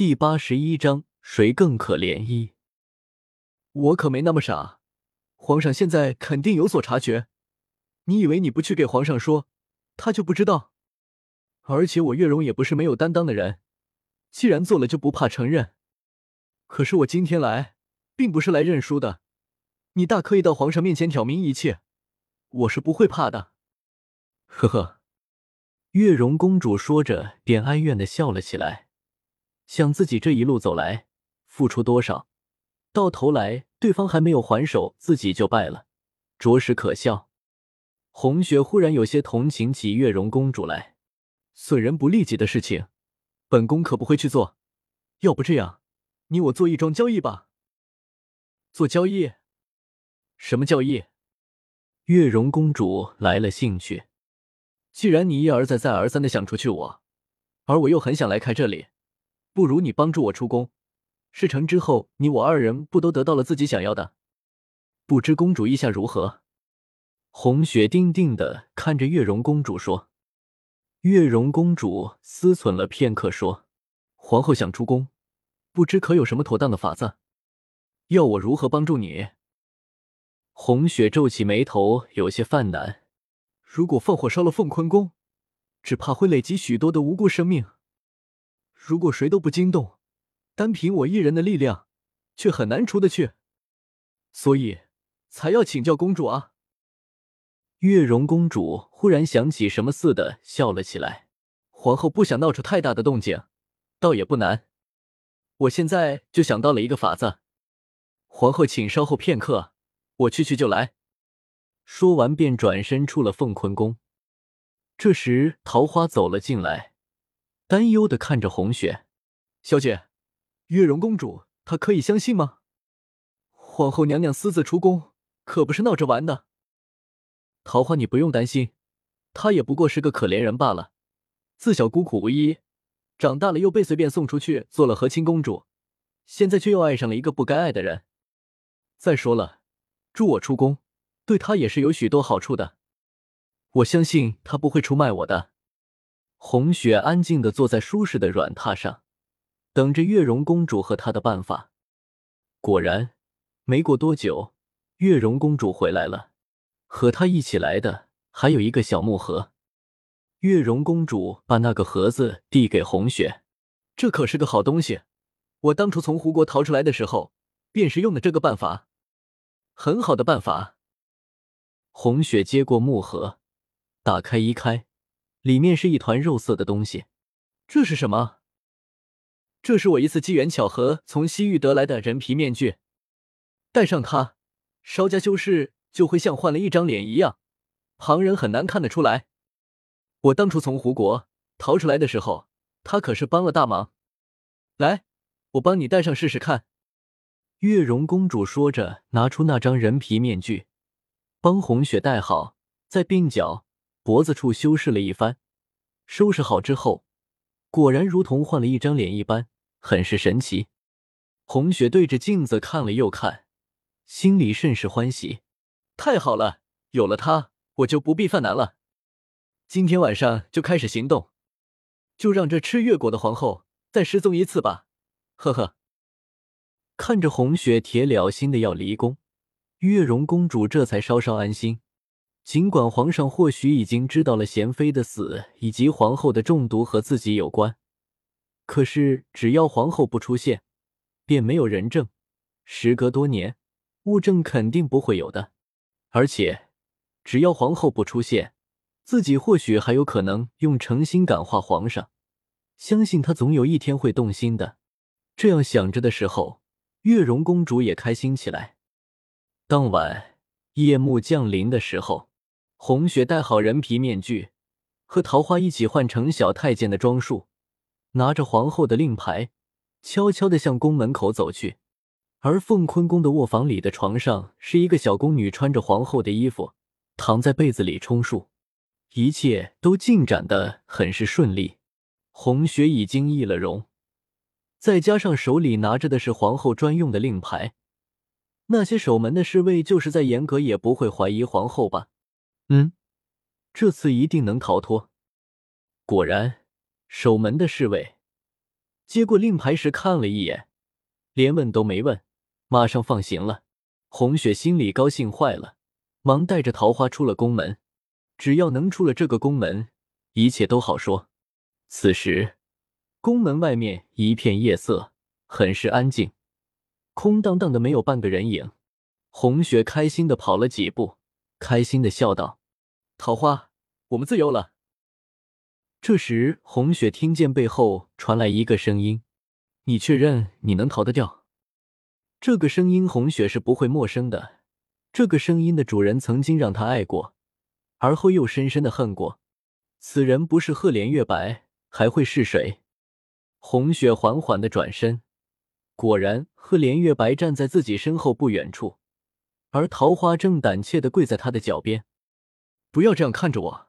第八十一章，谁更可怜？一，我可没那么傻，皇上现在肯定有所察觉。你以为你不去给皇上说，他就不知道？而且我月容也不是没有担当的人，既然做了就不怕承认。可是我今天来，并不是来认输的。你大可以到皇上面前挑明一切，我是不会怕的。呵呵，月容公主说着，便哀怨的笑了起来。想自己这一路走来，付出多少，到头来对方还没有还手，自己就败了，着实可笑。红雪忽然有些同情起月容公主来，损人不利己的事情，本宫可不会去做。要不这样，你我做一桩交易吧。做交易？什么交易？月容公主来了兴趣。既然你一而再再而三的想除去我，而我又很想来开这里。不如你帮助我出宫，事成之后，你我二人不都得到了自己想要的？不知公主意下如何？红雪定定的看着月容公主说。月容公主思忖了片刻，说：“皇后想出宫，不知可有什么妥当的法子？要我如何帮助你？”红雪皱起眉头，有些犯难。如果放火烧了凤坤宫，只怕会累积许多的无辜生命。如果谁都不惊动，单凭我一人的力量，却很难出得去，所以才要请教公主啊！月容公主忽然想起什么似的，笑了起来。皇后不想闹出太大的动静，倒也不难。我现在就想到了一个法子。皇后，请稍后片刻，我去去就来。说完，便转身出了凤坤宫。这时，桃花走了进来。担忧的看着红雪，小姐，月容公主她可以相信吗？皇后娘娘私自出宫，可不是闹着玩的。桃花，你不用担心，她也不过是个可怜人罢了。自小孤苦无依，长大了又被随便送出去做了和亲公主，现在却又爱上了一个不该爱的人。再说了，助我出宫，对她也是有许多好处的。我相信她不会出卖我的。红雪安静的坐在舒适的软榻上，等着月容公主和她的办法。果然，没过多久，月容公主回来了，和她一起来的还有一个小木盒。月容公主把那个盒子递给红雪：“这可是个好东西，我当初从胡国逃出来的时候，便是用的这个办法，很好的办法。”红雪接过木盒，打开一开。里面是一团肉色的东西，这是什么？这是我一次机缘巧合从西域得来的人皮面具，戴上它，稍加修饰就会像换了一张脸一样，旁人很难看得出来。我当初从胡国逃出来的时候，他可是帮了大忙。来，我帮你戴上试试看。月容公主说着，拿出那张人皮面具，帮红雪戴好，在鬓角。脖子处修饰了一番，收拾好之后，果然如同换了一张脸一般，很是神奇。红雪对着镜子看了又看，心里甚是欢喜。太好了，有了它，我就不必犯难了。今天晚上就开始行动，就让这吃月果的皇后再失踪一次吧。呵呵。看着红雪铁了心的要离宫，月容公主这才稍稍安心。尽管皇上或许已经知道了贤妃的死以及皇后的中毒和自己有关，可是只要皇后不出现，便没有人证。时隔多年，物证肯定不会有的。而且，只要皇后不出现，自己或许还有可能用诚心感化皇上，相信他总有一天会动心的。这样想着的时候，月容公主也开心起来。当晚夜幕降临的时候。红雪戴好人皮面具，和桃花一起换成小太监的装束，拿着皇后的令牌，悄悄地向宫门口走去。而凤坤宫的卧房里的床上，是一个小宫女穿着皇后的衣服，躺在被子里充数，一切都进展的很是顺利。红雪已经易了容，再加上手里拿着的是皇后专用的令牌，那些守门的侍卫就是再严格也不会怀疑皇后吧。嗯，这次一定能逃脱。果然，守门的侍卫接过令牌时看了一眼，连问都没问，马上放行了。红雪心里高兴坏了，忙带着桃花出了宫门。只要能出了这个宫门，一切都好说。此时，宫门外面一片夜色，很是安静，空荡荡的，没有半个人影。红雪开心的跑了几步，开心的笑道：“桃花，我们自由了。”这时，红雪听见背后传来一个声音：“你确认你能逃得掉？”这个声音，红雪是不会陌生的。这个声音的主人曾经让她爱过。而后又深深的恨过，此人不是赫连月白，还会是谁？红雪缓缓的转身，果然，赫连月白站在自己身后不远处，而桃花正胆怯的跪在他的脚边。不要这样看着我，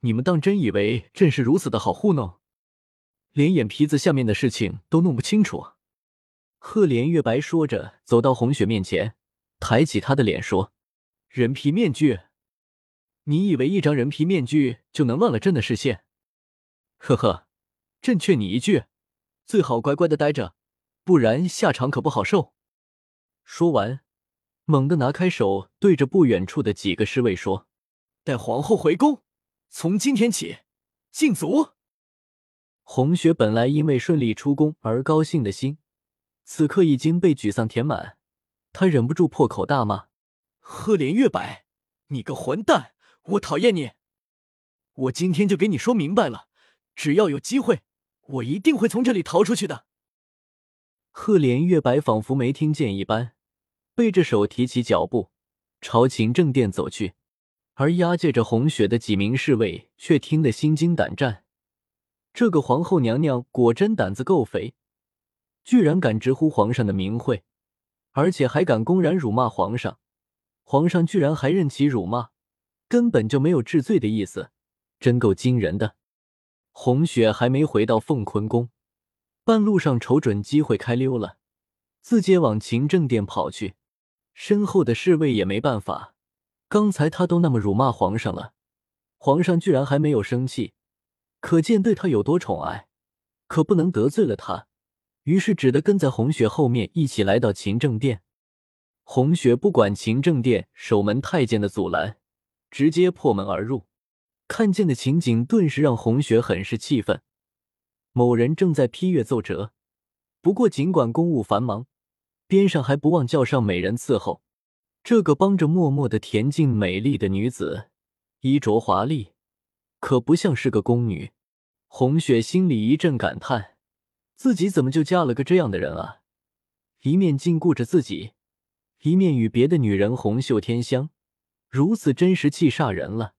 你们当真以为朕是如此的好糊弄，连眼皮子下面的事情都弄不清楚？赫连月白说着，走到红雪面前，抬起他的脸说：“人皮面具。”你以为一张人皮面具就能乱了朕的视线？呵呵，朕劝你一句，最好乖乖的待着，不然下场可不好受。说完，猛地拿开手，对着不远处的几个侍卫说：“带皇后回宫，从今天起禁足。”红雪本来因为顺利出宫而高兴的心，此刻已经被沮丧填满，她忍不住破口大骂：“赫连月白，你个混蛋！”我讨厌你！我今天就给你说明白了，只要有机会，我一定会从这里逃出去的。赫连月白仿佛没听见一般，背着手提起脚步朝勤政殿走去，而押解着红雪的几名侍卫却听得心惊胆战。这个皇后娘娘果真胆子够肥，居然敢直呼皇上的名讳，而且还敢公然辱骂皇上，皇上居然还任其辱骂。根本就没有治罪的意思，真够惊人的。红雪还没回到凤坤宫，半路上瞅准机会开溜了，自接往勤政殿跑去。身后的侍卫也没办法，刚才他都那么辱骂皇上了，皇上居然还没有生气，可见对他有多宠爱。可不能得罪了他，于是只得跟在红雪后面一起来到勤政殿。红雪不管勤政殿守门太监的阻拦。直接破门而入，看见的情景顿时让红雪很是气愤。某人正在批阅奏折，不过尽管公务繁忙，边上还不忘叫上美人伺候。这个帮着默默的恬静美丽的女子，衣着华丽，可不像是个宫女。红雪心里一阵感叹，自己怎么就嫁了个这样的人啊？一面禁锢着自己，一面与别的女人红袖添香。如此真实气煞人了。